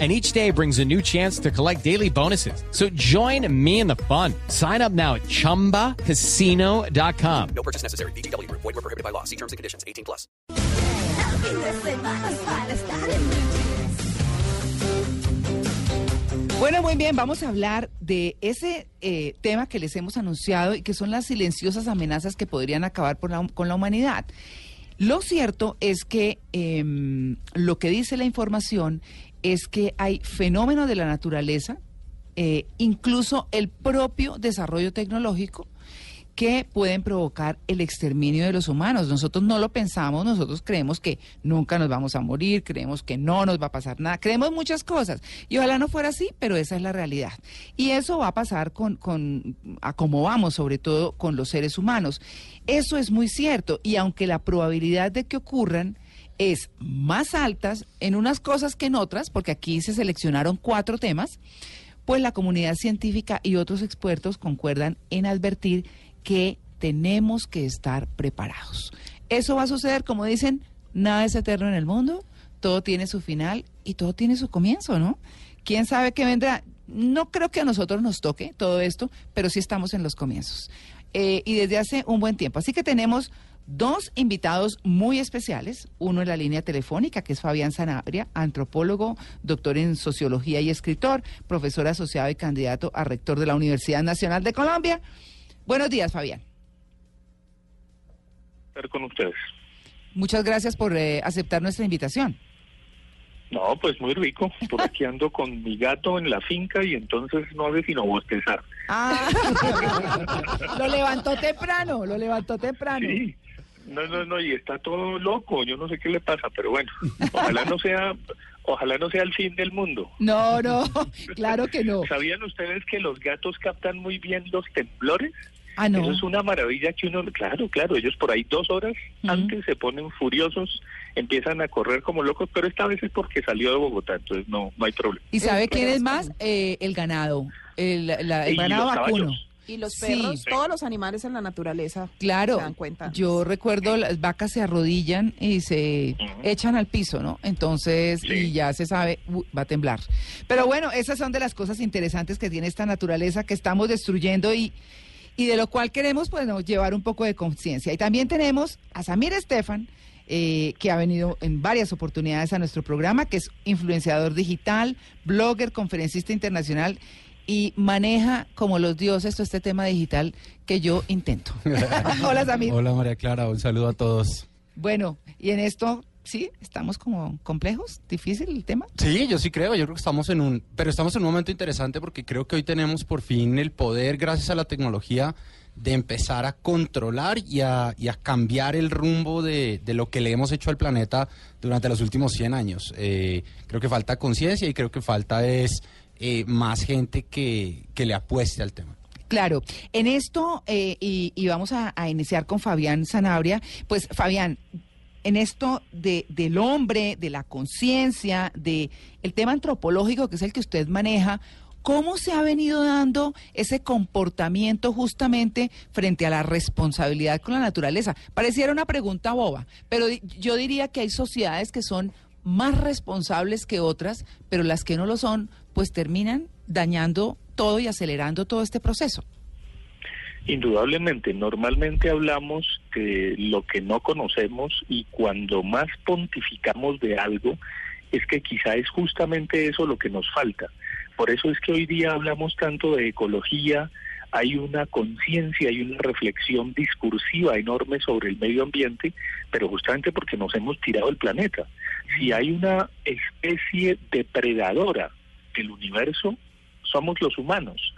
and each day brings a new chance to collect daily bonuses. So join me in the fun. Sign up now at ChumbaCasino.com. No purchase necessary. BGW. Void were prohibited by law. See terms and conditions. 18 plus. Bueno, muy bien, vamos a hablar de ese eh, tema que les hemos anunciado y que son las silenciosas amenazas que podrían acabar por la- con la humanidad. Lo cierto es que em, lo que dice la información es que hay fenómenos de la naturaleza, eh, incluso el propio desarrollo tecnológico, que pueden provocar el exterminio de los humanos. Nosotros no lo pensamos, nosotros creemos que nunca nos vamos a morir, creemos que no nos va a pasar nada, creemos muchas cosas. Y ojalá no fuera así, pero esa es la realidad. Y eso va a pasar con, con a cómo vamos, sobre todo con los seres humanos. Eso es muy cierto. Y aunque la probabilidad de que ocurran es más altas en unas cosas que en otras, porque aquí se seleccionaron cuatro temas, pues la comunidad científica y otros expertos concuerdan en advertir que tenemos que estar preparados. Eso va a suceder, como dicen, nada es eterno en el mundo, todo tiene su final y todo tiene su comienzo, ¿no? ¿Quién sabe qué vendrá? No creo que a nosotros nos toque todo esto, pero sí estamos en los comienzos. Eh, y desde hace un buen tiempo. Así que tenemos dos invitados muy especiales, uno en la línea telefónica, que es Fabián Sanabria, antropólogo, doctor en sociología y escritor, profesor asociado y candidato a rector de la Universidad Nacional de Colombia. Buenos días, Fabián. estar con ustedes. Muchas gracias por eh, aceptar nuestra invitación. No, pues muy rico. Por aquí ando con mi gato en la finca y entonces no hace sino bostezar. Ah, lo levantó temprano, lo levantó temprano. Sí. No, no, no, y está todo loco. Yo no sé qué le pasa, pero bueno, ojalá no sea, ojalá no sea el fin del mundo. No, no, claro que no. ¿Sabían ustedes que los gatos captan muy bien los temblores? Ah, no. Eso es una maravilla que uno, claro, claro, ellos por ahí dos horas antes se ponen furiosos, empiezan a correr como locos, pero esta vez es porque salió de Bogotá, entonces no, no hay problema. ¿Y sabe quién es más? Eh, el ganado, el, la- el Y ganado vacuno. caballos. Y los perros, Sí. todos los animales en la naturaleza Claro, se dan cuenta. yo recuerdo las vacas se arrodillan y se echan al piso, ¿no? Entonces, Sí. y ya se sabe, uh, va a temblar. Pero bueno, esas son de las cosas interesantes que tiene esta naturaleza que estamos destruyendo y, y de lo cual queremos, pues, ¿no? llevar un poco de conciencia. Y también tenemos a Samir Estefan, eh, que ha venido en varias oportunidades a nuestro programa, que es influenciador digital, blogger, conferencista internacional y maneja como los dioses todo este tema digital que yo intento. Hola, Samir. Hola María Clara, un saludo a todos. Bueno, y en esto, sí, estamos como complejos, difícil el tema. Sí, yo sí creo, yo creo que estamos en un, pero estamos en un momento interesante porque creo que hoy tenemos por fin el poder, gracias a la tecnología, de empezar a controlar y a, y a cambiar el rumbo de, de lo que le hemos hecho al planeta durante los últimos 100 años. Eh, creo que falta conciencia y creo que falta es eh, más gente que, que le apueste al tema. Claro, en esto, eh, y, y vamos a, a iniciar con Fabián Sanabria, pues Fabián, en esto de, del hombre, de la conciencia, de el tema antropológico que es el que usted maneja, ¿cómo se ha venido dando ese comportamiento justamente frente a la responsabilidad con la naturaleza? Pareciera una pregunta boba, pero yo diría que hay sociedades que son más responsables que otras, pero las que no lo son, pues terminan dañando todo y acelerando todo este proceso. Indudablemente, normalmente hablamos de lo que no conocemos y cuando más pontificamos de algo es que quizá es justamente eso lo que nos falta. Por eso es que hoy día hablamos tanto de ecología, hay una conciencia, hay una reflexión discursiva enorme sobre el medio ambiente, pero justamente porque nos hemos tirado el planeta. Si hay una especie depredadora del universo, somos los humanos.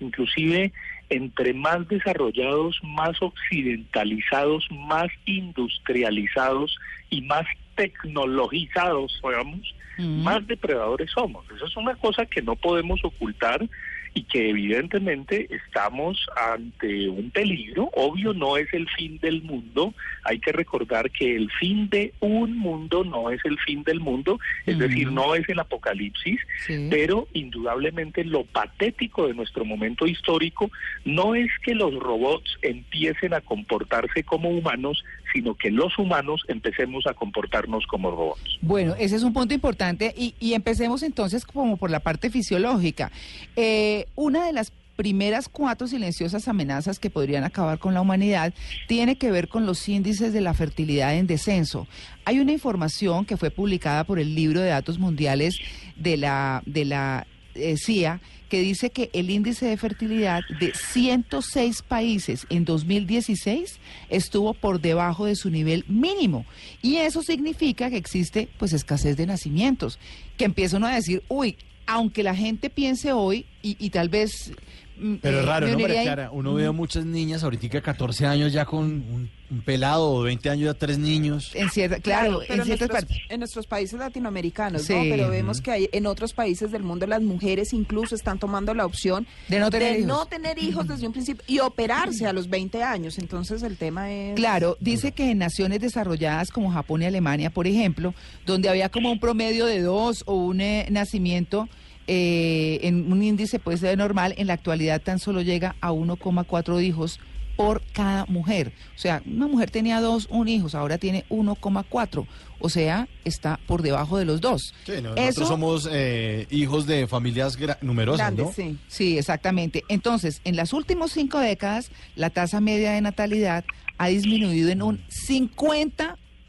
Inclusive entre más desarrollados, más occidentalizados, más industrializados y más tecnologizados, digamos, Mm. más depredadores somos. Eso es una cosa que no podemos ocultar y que evidentemente estamos ante un peligro. Obvio, no es el fin del mundo. Hay que recordar que el fin de un mundo no es el fin del mundo, es decir, no es el apocalipsis, Sí. pero indudablemente lo patético de nuestro momento histórico no es que los robots empiecen a comportarse como humanos, sino que los humanos empecemos a comportarnos como robots. Bueno, ese es un punto importante y, y empecemos entonces como por la parte fisiológica. Eh, una de las primeras cuatro silenciosas amenazas que podrían acabar con la humanidad tiene que ver con los índices de la fertilidad en descenso. Hay una información que fue publicada por el libro de datos mundiales de la, de la eh, CIA que dice que el índice de fertilidad de 106 países en 2016 estuvo por debajo de su nivel mínimo. Y eso significa que existe pues escasez de nacimientos, que empieza uno a decir, uy, aunque la gente piense hoy y, y tal vez... mm, Pero eh, es raro, me ¿no, María Clara? Uno ve a muchas niñas ahorita 14 años ya con un, un pelado o 20 años ya tres niños. En cierta, claro, en ciertas nuestros, partes. en nuestros países latinoamericanos, Sí. ¿no? Pero vemos que hay, en otros países del mundo las mujeres incluso están tomando la opción De no tener hijos. no tener hijos desde un principio y operarse a los 20 años. Entonces el tema es... Claro, dice que en naciones desarrolladas como Japón y Alemania, por ejemplo, donde había como un promedio de dos o un eh, nacimiento eh, en un índice pues de normal, en la actualidad tan solo llega a 1,4 hijos por cada mujer. O sea, una mujer tenía dos, un hijos, ahora tiene 1,4. O sea, está por debajo de los dos. Sí, no, Eso- nosotros somos eh, hijos de familias numerosas, Grandes, ¿no? sí. Sí, exactamente. Entonces, en las últimas cinco décadas, la tasa media de natalidad ha disminuido en un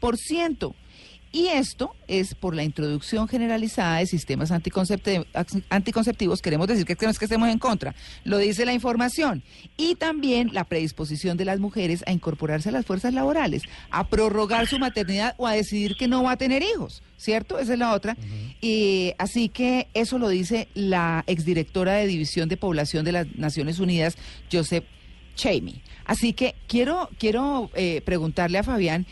50%. Y esto es por la introducción generalizada de sistemas anticoncepti- anticonceptivos. Queremos decir que no es que estemos en contra, lo dice la información. Y también la predisposición de las mujeres a incorporarse a las fuerzas laborales, a prorrogar su maternidad o a decidir que no va a tener hijos, ¿cierto? Esa es la otra. Y así que eso lo dice la exdirectora de División de Población de las Naciones Unidas, Joseph Chamey. Así que quiero, quiero eh, preguntarle a Fabián,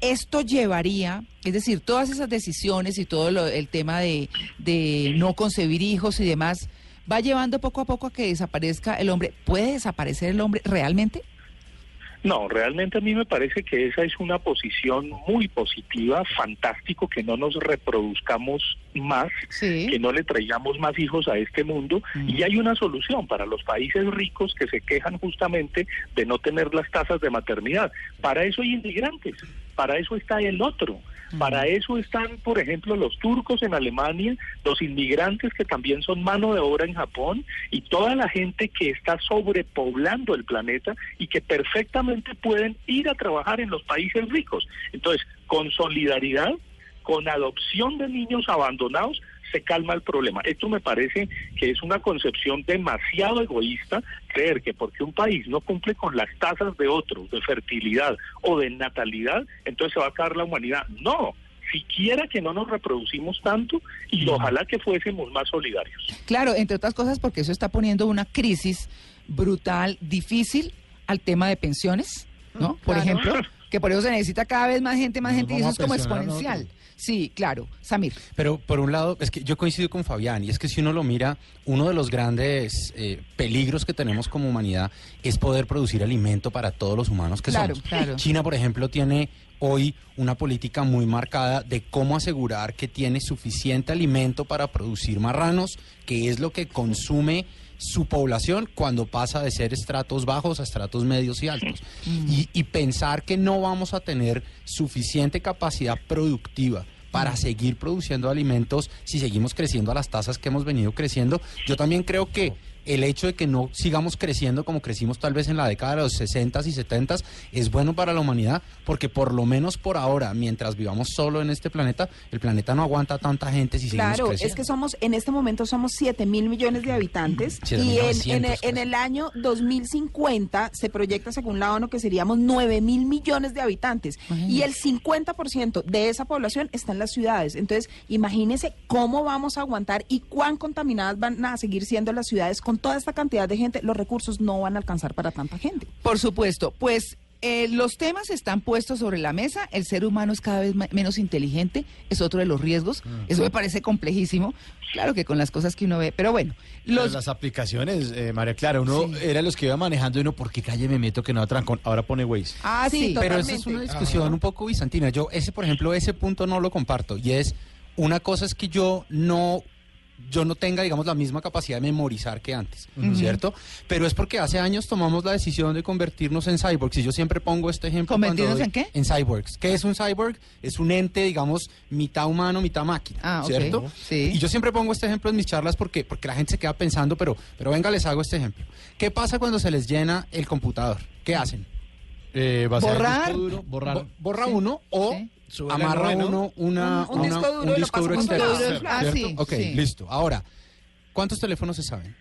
esto llevaría, es decir, todas esas decisiones y todo lo- el tema de, de no concebir hijos y demás, va llevando poco a poco a que desaparezca el hombre. ¿Puede desaparecer el hombre realmente? No, realmente a mí me parece que esa es una posición muy positiva, fantástico que no nos reproduzcamos más, Sí. que no le traigamos más hijos a este mundo y hay una solución para los países ricos que se quejan justamente de no tener las tasas de maternidad. Para eso hay inmigrantes, para eso está el otro. Para eso están, por ejemplo, los turcos en Alemania, los inmigrantes que también son mano de obra en Japón y toda la gente que está sobrepoblando el planeta y que perfectamente pueden ir a trabajar en los países ricos. Entonces, con solidaridad, con adopción de niños abandonados, se calma el problema. Esto me parece que es una concepción demasiado egoísta, creer que porque un país no cumple con las tasas de otros, de fertilidad o de natalidad, entonces se va a acabar la humanidad. No, siquiera que no nos reproducimos tanto y ojalá que fuésemos más solidarios. Claro, entre otras cosas porque eso está poniendo una crisis brutal, difícil al tema de pensiones, ¿no? Por Claro. ejemplo, que por eso se necesita cada vez más gente, más Nos gente, y eso es como exponencial. Sí, claro. Samir. Pero por un lado, es que yo coincido con Fabián, y es que si uno lo mira, uno de los grandes eh, peligros que tenemos como humanidad es poder producir alimento para todos los humanos que Claro, somos. claro. China, por ejemplo, tiene hoy una política muy marcada de cómo asegurar que tiene suficiente alimento para producir marranos, que es lo que consume su población cuando pasa de ser estratos bajos a estratos medios y altos. Y, y pensar que no vamos a tener suficiente capacidad productiva para seguir produciendo alimentos si seguimos creciendo a las tasas que hemos venido creciendo, yo también creo que el hecho de que no sigamos creciendo como crecimos tal vez en la década de los 60s y 70s es bueno para la humanidad porque por lo menos por ahora, mientras vivamos solo en este planeta, el planeta no aguanta tanta gente si seguimos Claro, creciendo. es que somos, en este momento somos 7 mil millones de habitantes y en, 7.900 en, el- en casi. el año 2050 se proyecta según la ONU que seríamos 9 mil millones de habitantes y el 50% de esa población está en las ciudades. Entonces, imagínense cómo vamos a aguantar y cuán contaminadas van a seguir siendo las ciudades con toda esta cantidad de gente. Los recursos no van a alcanzar para tanta gente. Por supuesto, pues eh, los temas están puestos sobre la mesa, el ser humano es cada vez menos inteligente, es otro de los riesgos, eso me parece complejísimo, claro que con las cosas que uno ve, pero bueno, Pero las aplicaciones, eh, María Clara, uno era los que iba manejando y uno, ¿por qué calle me meto que no trancón? Ahora pone Waze. Ah, sí, Sí, Pero esa es una discusión un poco bizantina. Yo, ese, por ejemplo, ese punto no lo comparto. Y es, una cosa es que yo no, yo no tenga, digamos, la misma capacidad de memorizar que antes, ¿cierto? Pero es porque hace años tomamos la decisión de convertirnos en cyborgs. Y yo siempre pongo este ejemplo. cuando ¿Convertirnos doy- en qué? En cyborgs. ¿Qué es un cyborg? Es un ente, digamos, mitad humano, mitad máquina, Ah, ok. ¿cierto? Sí. Y yo siempre pongo este ejemplo en mis charlas porque, porque la gente se queda pensando, pero, pero venga, les hago este ejemplo. ¿Qué pasa cuando se les llena el computador? ¿Qué hacen? Eh, Borrar. duro, borrar. Bo- borra Sí. uno o Sí. Sube amarra uno una, Un- un una- disco duro un disco duro externo. ah, ok, sí. listo. Ahora, ¿cuántos teléfonos se saben?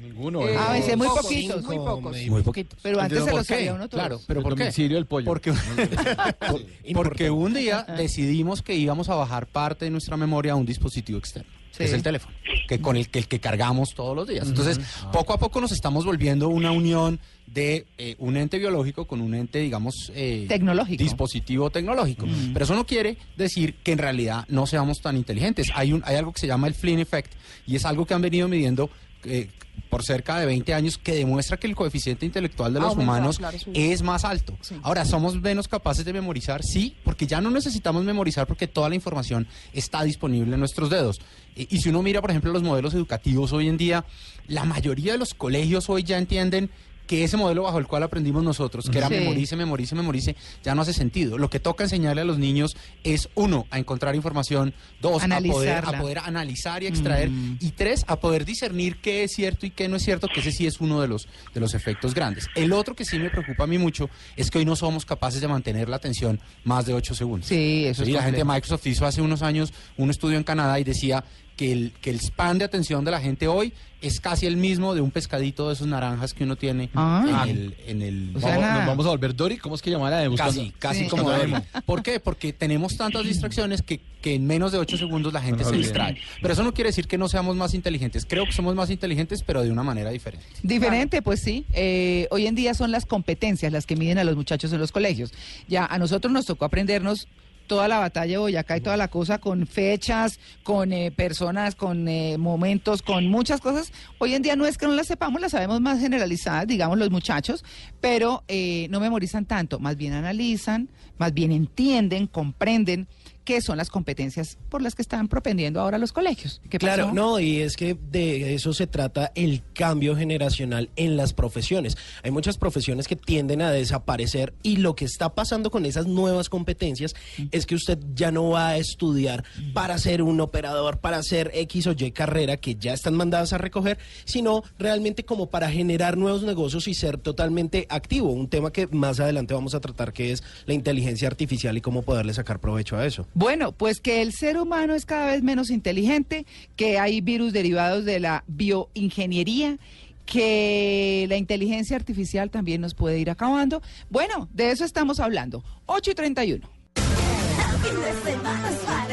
Ninguno. Eh, ¿eh? A veces muy pocos, poquitos. Muy pocos. Muy poquitos. Pero antes se ¿Por los qué? sabía uno todos. Claro, pero El ¿por qué? del pollo. Porque, porque un día decidimos que íbamos a bajar parte de nuestra memoria a un dispositivo externo. Sí. Es el teléfono, que con el que, el que cargamos todos los días. Entonces, poco a poco nos estamos volviendo una unión de eh, un ente biológico con un ente, digamos, eh, Tecnológico. dispositivo tecnológico. Pero eso no quiere decir que en realidad no seamos tan inteligentes. Hay, un, hay algo que se llama el Flynn Effect y es algo que han venido midiendo eh, por cerca de 20 años que demuestra que el coeficiente intelectual de los humanos claro, sí. es más alto. Sí. Ahora, ¿somos menos capaces de memorizar? Sí, porque ya no necesitamos memorizar porque toda la información está disponible en nuestros dedos. Y, y si uno mira, por ejemplo, los modelos educativos hoy en día, la mayoría de los colegios hoy ya entienden que ese modelo bajo el cual aprendimos nosotros, que era Sí. memorice, memorice, memorice, ya no hace sentido. Lo que toca enseñarle a los niños es, uno, a encontrar información, dos, a poder, a poder analizar y extraer, Mm. y tres, a poder discernir qué es cierto y qué no es cierto, que ese sí es uno de los, de los efectos grandes. El otro que sí me preocupa a mí mucho es que hoy no somos capaces de mantener la atención más de ocho segundos. Sí, eso es Sí, la gente de. Microsoft hizo hace unos años un estudio en Canadá y decía que el, que el span de atención de la gente hoy es casi el mismo de un pescadito de esos naranjas que uno tiene Ah. en el... En el O sea, Vamos- nos vamos a volver Dory. ¿Cómo es que llamaba la de? Casi, casi Sí. como Dory. ¿Por qué? Porque tenemos tantas distracciones que, que en menos de ocho segundos la gente se bien. distrae. Pero eso no quiere decir que no seamos más inteligentes. Creo que somos más inteligentes, pero de una manera diferente. Diferente, pues sí. Eh, hoy en día son las competencias las que miden a los muchachos en los colegios. Ya a nosotros nos tocó aprendernos toda la batalla de Boyacá y toda la cosa con fechas, con eh, personas, con eh, momentos, con muchas cosas. Hoy en día no es que no las sepamos, las sabemos más generalizadas, digamos los muchachos, pero eh, no memorizan tanto, más bien analizan, más bien entienden, comprenden qué son las competencias por las que están propendiendo ahora los colegios. ¿Qué Claro, pasó? no, y es que de eso se trata el cambio generacional en las profesiones. Hay muchas profesiones que tienden a desaparecer y lo que está pasando con esas nuevas competencias es que usted ya no va a estudiar para ser un operador, para hacer X o Y carrera que ya están mandadas a recoger, sino realmente como para generar nuevos negocios y ser totalmente activo. Un tema que más adelante vamos a tratar que es la inteligencia artificial y cómo poderle sacar provecho a eso. Bueno, pues que el ser humano es cada vez menos inteligente, que hay virus derivados de la bioingeniería, que la inteligencia artificial también nos puede ir acabando. Bueno, de eso estamos hablando. 8 y 31.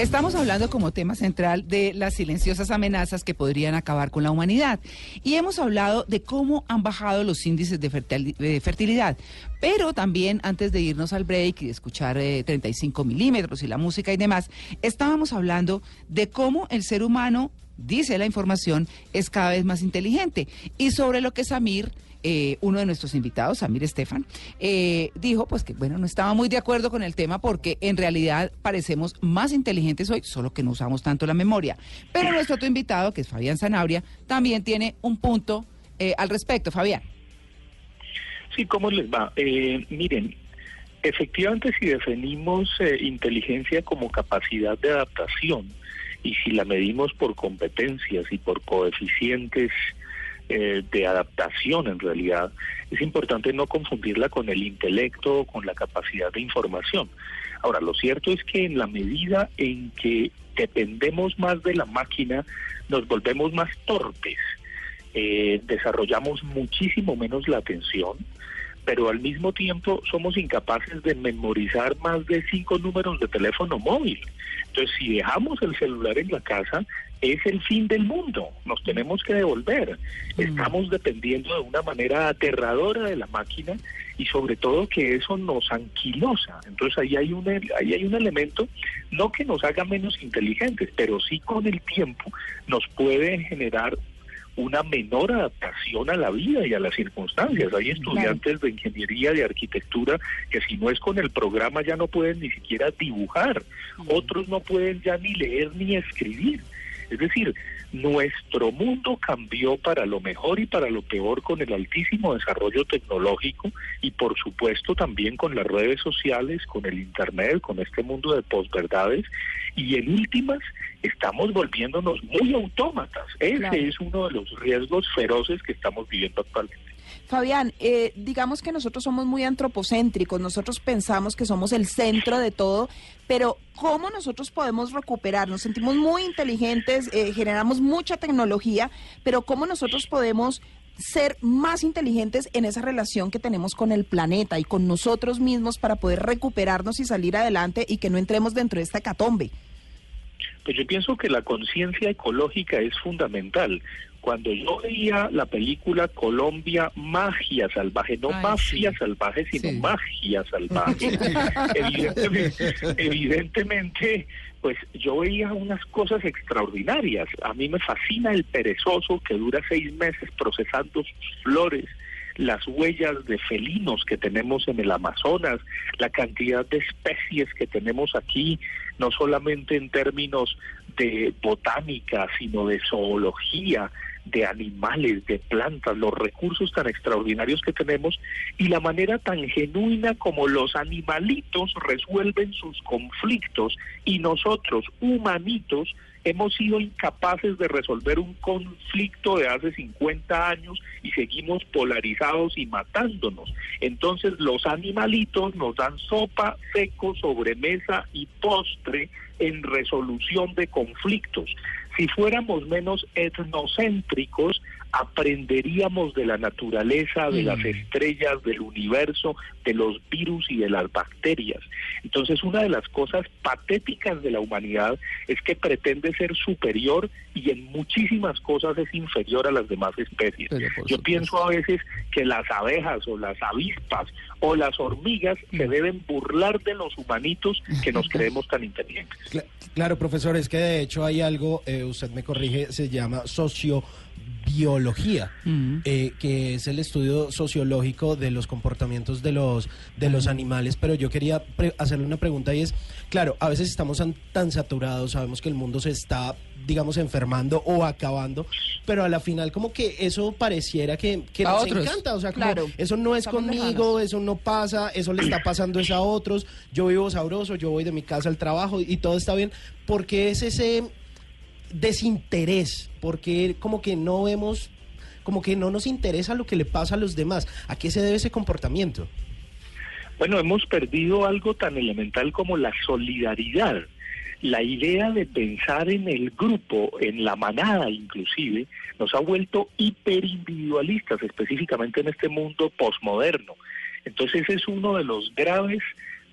Estamos hablando como tema central de las silenciosas amenazas que podrían acabar con la humanidad. Y hemos hablado de cómo han bajado los índices de fertil- de fertilidad. Pero también, antes de irnos al break y de escuchar eh, 35 milímetros y la música y demás, estábamos hablando de cómo el ser humano, dice la información, es cada vez más inteligente. Y sobre lo que Samir eh, uno de nuestros invitados, Samir Estefan, eh, dijo pues que bueno, no estaba muy de acuerdo con el tema porque en realidad parecemos más inteligentes hoy, solo que no usamos tanto la memoria. Pero nuestro otro invitado, que es Fabián Zanabria, también tiene un punto eh, al respecto. Fabián. Sí, ¿cómo les va? Eh, miren, efectivamente si definimos eh, inteligencia como capacidad de adaptación y si la medimos por competencias y por coeficientes eh, de adaptación en realidad, es importante no confundirla con el intelecto con la capacidad de información. Ahora, lo cierto es que en la medida en que dependemos más de la máquina, nos volvemos más torpes, eh, desarrollamos muchísimo menos la atención, pero al mismo tiempo somos incapaces de memorizar más de cinco números de teléfono móvil. Entonces, si dejamos el celular en la casa, es el fin del mundo, nos tenemos que devolver. Estamos dependiendo de una manera aterradora de la máquina y sobre todo que eso nos anquilosa. Entonces ahí hay un ahí hay un elemento no que nos haga menos inteligentes, pero sí con el tiempo nos puede generar una menor adaptación a la vida y a las circunstancias. Hay estudiantes de ingeniería, de arquitectura, que si no es con el programa ya no pueden ni siquiera dibujar. Otros no pueden ya ni leer ni escribir. Es decir, nuestro mundo cambió para lo mejor y para lo peor con el altísimo desarrollo tecnológico y por supuesto también con las redes sociales, con el Internet, con este mundo de posverdades y en últimas estamos volviéndonos muy autómatas. Ese es uno de los riesgos feroces que estamos viviendo actualmente. Fabián, eh, digamos que nosotros somos muy antropocéntricos, nosotros pensamos que somos el centro de todo, pero ¿cómo nosotros podemos recuperar? Nos sentimos muy inteligentes, eh, generamos mucha tecnología, pero ¿cómo nosotros podemos ser más inteligentes en esa relación que tenemos con el planeta y con nosotros mismos para poder recuperarnos y salir adelante y que no entremos dentro de esta catombe? Pues yo pienso que la conciencia ecológica es fundamental. Cuando yo veía la película Colombia Magia Salvaje, no mafia salvaje, sino magia salvaje, evidentemente, evidentemente, pues yo veía unas cosas extraordinarias. A mí me fascina el perezoso que dura seis meses procesando sus flores, las huellas de felinos que tenemos en el Amazonas, la cantidad de especies que tenemos aquí, no solamente en términos de botánica, sino de zoología, de animales, de plantas, los recursos tan extraordinarios que tenemos y la manera tan genuina como los animalitos resuelven sus conflictos y nosotros, humanitos, hemos sido incapaces de resolver un conflicto de hace 50 años y seguimos polarizados y matándonos. Entonces los animalitos nos dan sopa, seco, sobremesa y postre en resolución de conflictos. Si fuéramos menos etnocéntricos, aprenderíamos de la naturaleza, de las Mm. estrellas, del universo, de los virus y de las bacterias. Entonces, una de las cosas patéticas de la humanidad es que pretende ser superior y en muchísimas cosas es inferior a las demás especies. Yo pienso a veces que las abejas o las avispas o las hormigas se deben burlar de los humanitos que nos creemos tan inteligentes. Cla- Claro, profesor, es que de hecho hay algo, eh, usted me corrige, se llama sociobiología, eh, que es el estudio sociológico de los comportamientos de los, de los animales, pero yo quería hacerle una pregunta y es, claro, a veces estamos tan, tan saturados, sabemos que el mundo se está, digamos, enfermando o acabando, pero a la final como que eso pareciera que, que A nos otros. encanta, o sea, como Claro. eso no es Estamos conmigo, lejanos. eso no pasa, eso le está pasando es a otros, yo vivo sabroso, yo voy de mi casa al trabajo y todo está bien, porque es ese desinterés, porque como que no vemos, como que no nos interesa lo que le pasa a los demás, ¿a qué se debe ese comportamiento? Bueno, hemos perdido algo tan elemental como la solidaridad. La idea de pensar en el grupo, en la manada inclusive, nos ha vuelto hiperindividualistas, específicamente en este mundo posmoderno. Entonces es uno de los graves,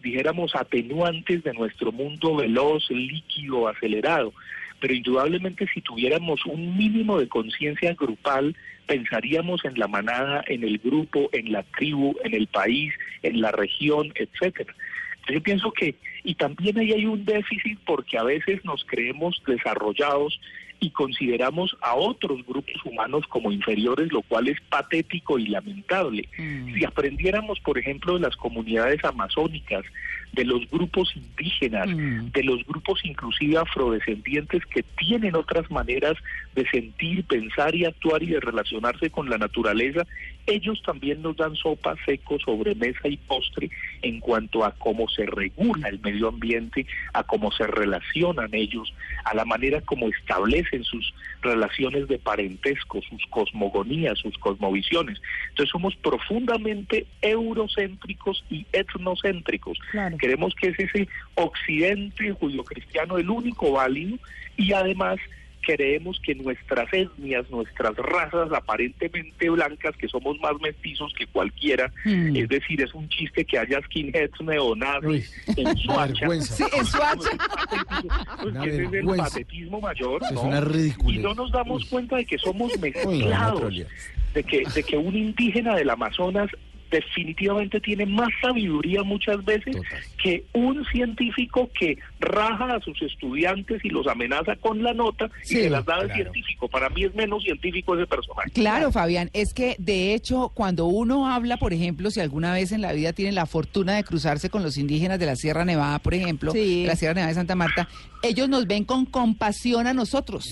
dijéramos, atenuantes de nuestro mundo veloz, líquido, acelerado. Pero indudablemente si tuviéramos un mínimo de conciencia grupal, pensaríamos en la manada, en el grupo, en la tribu, en el país, en la región, etcétera. Yo pienso que, y también ahí hay un déficit porque a veces nos creemos desarrollados y consideramos a otros grupos humanos como inferiores, lo cual es patético y lamentable. Si aprendiéramos, por ejemplo, de las comunidades amazónicas, de los grupos indígenas, de los grupos inclusive afrodescendientes que tienen otras maneras de sentir, pensar y actuar y de relacionarse con la naturaleza, ellos también nos dan sopa, seco, sobremesa y postre en cuanto a cómo se regula el medio ambiente, a cómo se relacionan ellos, a la manera como establecen sus relaciones de parentesco, sus cosmogonías, sus cosmovisiones. Entonces somos profundamente eurocéntricos y etnocéntricos. Claro. Creemos que es ese occidente judío-cristiano el único válido y además creemos que nuestras etnias, nuestras razas aparentemente blancas, que somos más mestizos que cualquiera, Mm. es decir, es un chiste que haya skinheads neonazis en Suacha. Sí, en Suacha. Pues ese es el patetismo mayor, Es ¿no? una ridiculez. Y no nos damos cuenta de que somos mezclados, de que, de que un indígena del Amazonas definitivamente tiene más sabiduría muchas veces Total. que un científico que raja a sus estudiantes y los amenaza con la nota y se las da claro. científico. Para mí es menos científico ese personaje. Claro, Fabián, es que de hecho cuando uno habla, por ejemplo, si alguna vez en la vida tiene la fortuna de cruzarse con los indígenas de la Sierra Nevada, por ejemplo, Sí. de la Sierra Nevada de Santa Marta, ellos nos ven con compasión a nosotros.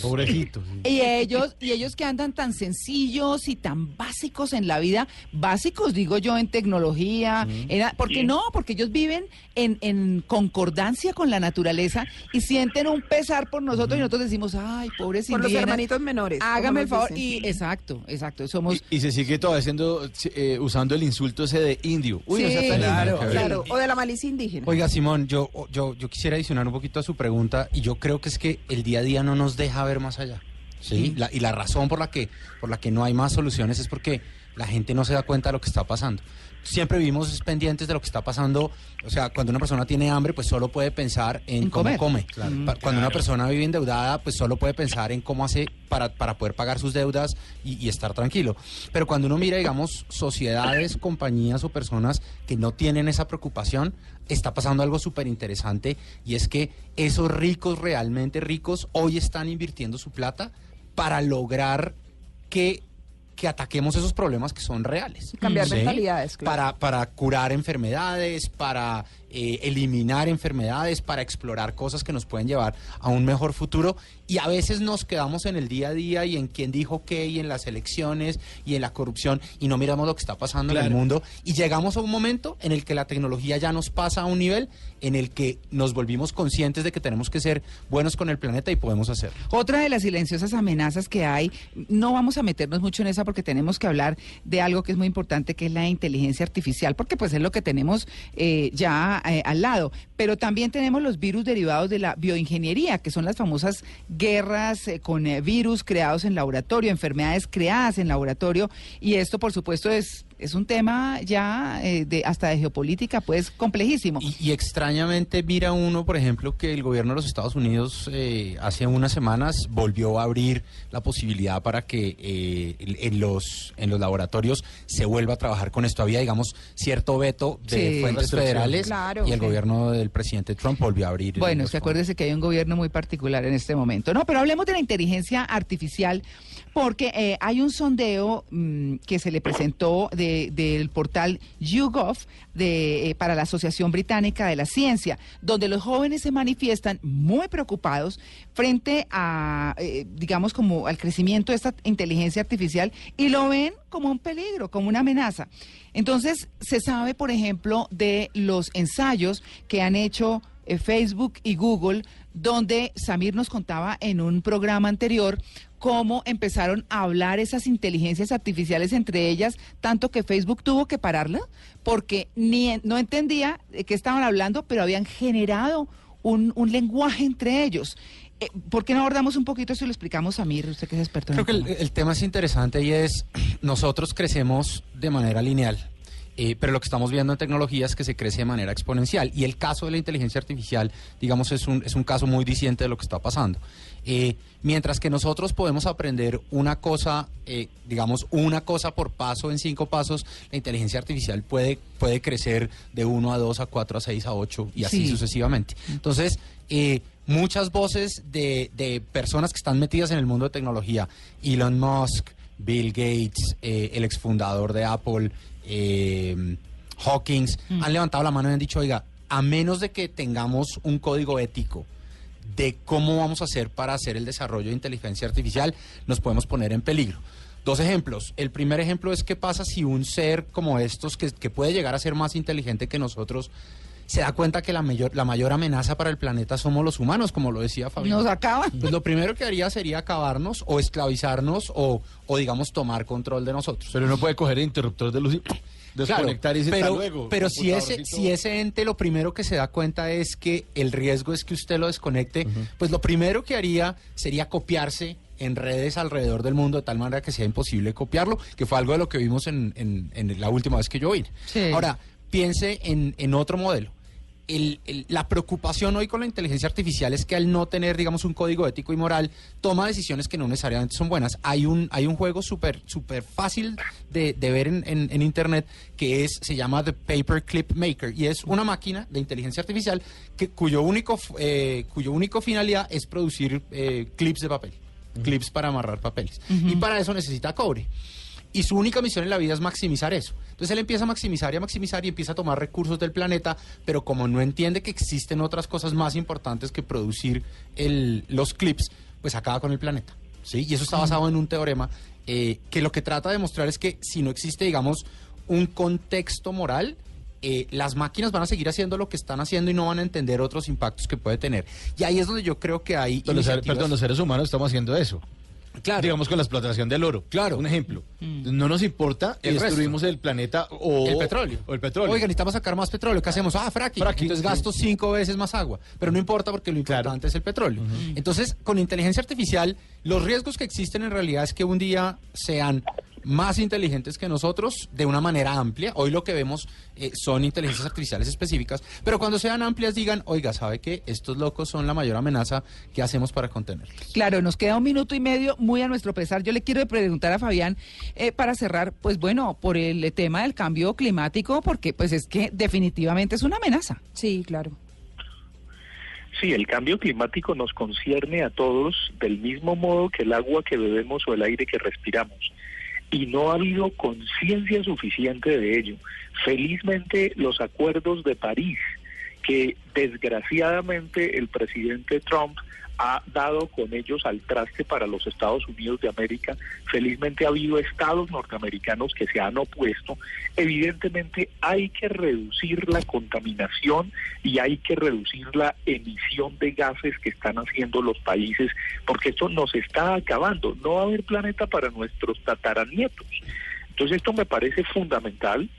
Y ellos, y ellos que andan tan sencillos y tan básicos en la vida, básicos digo yo en tecnología, en- porque Sí. no, porque ellos viven en, en concordancia con la naturaleza y sienten un pesar por nosotros y nosotros decimos, ay, pobres Por los hermanitos menores. hágame el favor. dicen. Y exacto, exacto, somos... Y, y se sigue todavía haciendo, eh, usando el insulto ese de indio. Uy, no Sí, sea tan claro. Claro, o de la malicia indígena. Oiga, Simón, yo, yo, yo quisiera adicionar un poquito a su pregunta y yo creo que es que el día a día no nos deja ver más allá. ¿sí? La- y la razón por la, que, por la que no hay más soluciones es porque la gente no se da cuenta de lo que está pasando. Siempre vivimos pendientes de lo que está pasando. O sea, cuando una persona tiene hambre, pues solo puede pensar en, En cómo comer. come. Claro. Pa- Cuando una persona vive endeudada, pues solo puede pensar en cómo hace para, para poder pagar sus deudas y, y estar tranquilo. Pero cuando uno mira, digamos, sociedades, compañías o personas que no tienen esa preocupación, está pasando algo súper interesante y es que esos ricos, realmente ricos, hoy están invirtiendo su plata para lograr que, que ataquemos esos problemas que son reales. Cambiar ¿Sí? mentalidades, claro. Para, para curar enfermedades, para eh, eliminar enfermedades, para explorar cosas que nos pueden llevar a un mejor futuro. Y a veces nos quedamos en el día a día y en quién dijo qué, y en las elecciones, y en la corrupción, y no miramos lo que está pasando en el mundo. Y llegamos a un momento en el que la tecnología ya nos pasa a un nivel en el que nos volvimos conscientes de que tenemos que ser buenos con el planeta y podemos hacerlo. Otra de las silenciosas amenazas que hay, no vamos a meternos mucho en esa porque tenemos que hablar de algo que es muy importante, que es la inteligencia artificial, porque pues es lo que tenemos eh, ya eh, al lado. Pero también tenemos los virus derivados de la bioingeniería, que son las famosas guerras eh, con eh, virus creados en laboratorio, enfermedades creadas en laboratorio, y esto por supuesto es, es un tema ya eh, de hasta de geopolítica, pues complejísimo. Y, y extrañamente mira uno, por ejemplo, que el gobierno de los Estados Unidos eh, hace unas semanas volvió a abrir la posibilidad para que eh, en, los, en los laboratorios se vuelva a trabajar con esto. Había, digamos, cierto veto de Sí. fuentes federales Claro, y el sí. gobierno del presidente Trump volvió a abrir. Bueno, es que acuérdese que hay un gobierno muy particular en este momento. No, pero hablemos de la inteligencia artificial, porque eh, hay un sondeo mm, que se le presentó de- del portal YouGov de, eh, para la Asociación Británica de la Ciencia, donde los jóvenes se manifiestan muy preocupados frente a, eh, digamos, como al crecimiento de esta inteligencia artificial y lo ven como un peligro, como una amenaza. Entonces, se sabe, por ejemplo, de los ensayos que han hecho Facebook y Google, donde Samir nos contaba en un programa anterior cómo empezaron a hablar esas inteligencias artificiales entre ellas, tanto que Facebook tuvo que pararla, porque ni no entendía de qué estaban hablando, pero habían generado un, un lenguaje entre ellos. Eh, ¿Por qué no abordamos un poquito eso y lo explicamos, Samir, usted que es experto en Creo que el tema es interesante y es, nosotros crecemos de manera lineal, eh, pero lo que estamos viendo en tecnología es que se crece de manera exponencial. Y el caso de la inteligencia artificial, digamos, es un, es un caso muy disciente de lo que está pasando. Eh, mientras que nosotros podemos aprender una cosa, eh, digamos, una cosa por paso en cinco pasos, la inteligencia artificial puede, puede crecer de uno a dos, a cuatro, a seis, a ocho y así Sí. sucesivamente. Entonces, muchas voces de, de personas que están metidas en el mundo de tecnología, Elon Musk, Bill Gates, eh, el exfundador de Apple, eh, Hawkins, han levantado la mano y han dicho, oiga, a menos de que tengamos un código ético de cómo vamos a hacer para hacer el desarrollo de inteligencia artificial, nos podemos poner en peligro. Dos ejemplos. El primer ejemplo es qué pasa si un ser como estos, que, que puede llegar a ser más inteligente que nosotros, se da cuenta que la mayor, la mayor amenaza para el planeta somos los humanos, como lo decía Fabián. Nos acaban. Pues lo primero que haría sería acabarnos o esclavizarnos o, o digamos, tomar control de nosotros. Pero uno puede coger el interruptor de luz y... desconectar y pero, "Hasta luego, pero si ese, computadorcito". si ese ente lo primero que se da cuenta es que el riesgo es que usted lo desconecte, pues lo primero que haría sería copiarse en redes alrededor del mundo de tal manera que sea imposible copiarlo, que fue algo de lo que vimos en, en- en la última vez que yo vine. Sí. Ahora, piense en, en otro modelo. El- el- la preocupación hoy con la inteligencia artificial es que al no tener, digamos, un código ético y moral, toma decisiones que no necesariamente son buenas. Hay un, hay un juego súper súper fácil de, de ver en, en- en Internet que es, se llama The Paperclip Maker y es una máquina de inteligencia artificial que, cuyo, único, eh, cuyo único finalidad es producir eh, clips de papel, clips para amarrar papeles. Y para eso necesita cobre. Y su única misión en la vida es maximizar eso. Entonces él empieza a maximizar y a maximizar y empieza a tomar recursos del planeta, pero como no entiende que existen otras cosas más importantes que producir el- los clips, pues acaba con el planeta. ¿sí? Y eso está basado en un teorema eh, que lo que trata de demostrar es que si no existe, digamos, un contexto moral, eh, las máquinas van a seguir haciendo lo que están haciendo y no van a entender otros impactos que puede tener. Y ahí es donde yo creo que hay... Iniciativas- perdón, los seres humanos estamos haciendo eso. Claro. Digamos con la explotación del oro. Claro. Un ejemplo. No nos importa y resto. destruimos el planeta o el petróleo. O el petróleo. Oiga, necesitamos sacar más petróleo. ¿Qué hacemos? Ah, fracking. Fracking, Entonces gasto cinco veces más agua. Pero no importa porque lo importante es el petróleo. Entonces, con inteligencia artificial, los riesgos que existen en realidad es que un día sean más inteligentes que nosotros de una manera amplia. Hoy lo que vemos eh, son inteligencias artificiales específicas, pero cuando sean amplias digan, oiga, ¿sabe qué? Estos locos son la mayor amenaza que hacemos para contenerlos. Claro, nos queda un minuto y medio, muy a nuestro pesar. Yo le quiero preguntar a Fabián, eh, para cerrar, pues bueno, por el tema del cambio climático, porque pues es que definitivamente es una amenaza. Sí, claro. Sí, el cambio climático nos concierne a todos del mismo modo que el agua que bebemos o el aire que respiramos. Y no ha habido conciencia suficiente de ello. Felizmente los acuerdos de París, que desgraciadamente el presidente Trump ha dado con ellos al traste para los Estados Unidos de América. Felizmente ha habido estados norteamericanos que se han opuesto. Evidentemente hay que reducir la contaminación y hay que reducir la emisión de gases que están haciendo los países, porque esto nos está acabando. No va a haber planeta para nuestros tataranietos. Entonces esto me parece fundamental.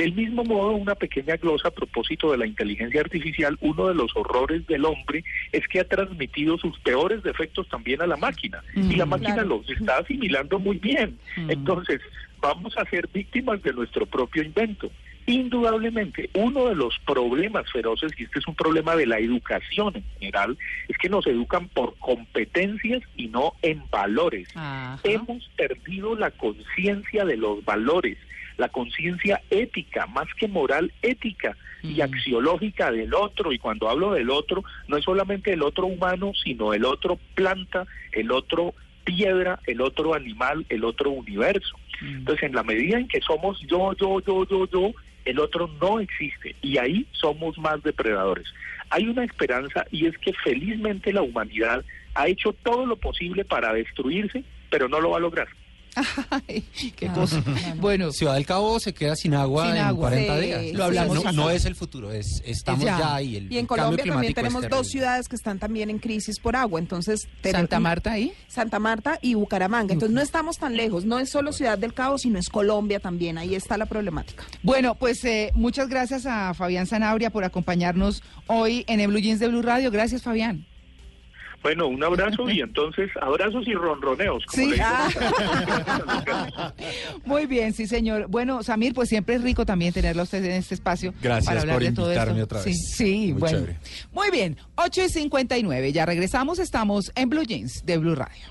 Del mismo modo, una pequeña glosa a propósito de la inteligencia artificial, uno de los horrores del hombre es que ha transmitido sus peores defectos también a la máquina y la máquina claro. los está asimilando muy bien. Entonces, vamos a ser víctimas de nuestro propio invento. Indudablemente, uno de los problemas feroces, y este es un problema de la educación en general, es que nos educan por competencias y no en valores. Ajá. Hemos perdido la conciencia de los valores, la conciencia ética, más que moral, ética y axiológica del otro. Y cuando hablo del otro, no es solamente el otro humano, sino el otro planta, el otro piedra, el otro animal, el otro universo. Entonces, en la medida en que somos yo, yo, yo, yo, yo, el otro no existe y ahí somos más depredadores. Hay una esperanza y es que felizmente la humanidad ha hecho todo lo posible para destruirse, pero no lo va a lograr. Ay, qué cosa. Bueno, Ciudad del Cabo se queda sin agua Sin en agua. 40 Sí, días. Lo hablamos no, es el futuro, es estamos Ya. ya, ahí. El Y en Colombia también tenemos dos ciudades que están también en crisis por agua. Entonces, tenemos- Santa Marta ahí. Santa Marta y Bucaramanga. Entonces, no estamos tan lejos. No es solo Ciudad del Cabo, sino es Colombia también. Ahí está la problemática. Bueno, pues eh, muchas gracias a Fabián Zanabria por acompañarnos hoy en el Blue Jeans de Blue Radio. Gracias, Fabián. Bueno, un abrazo y entonces abrazos y ronroneos. Como Sí. le. Muy bien, sí, señor. Bueno, Samir, pues siempre es rico también tenerlo a usted en este espacio. Gracias para hablar por de todo invitarme esto. otra vez. Sí, sí, Muy bueno. chévere. Muy bien, 8 y 59. Ya regresamos, estamos en Blue Jeans de Blue Radio.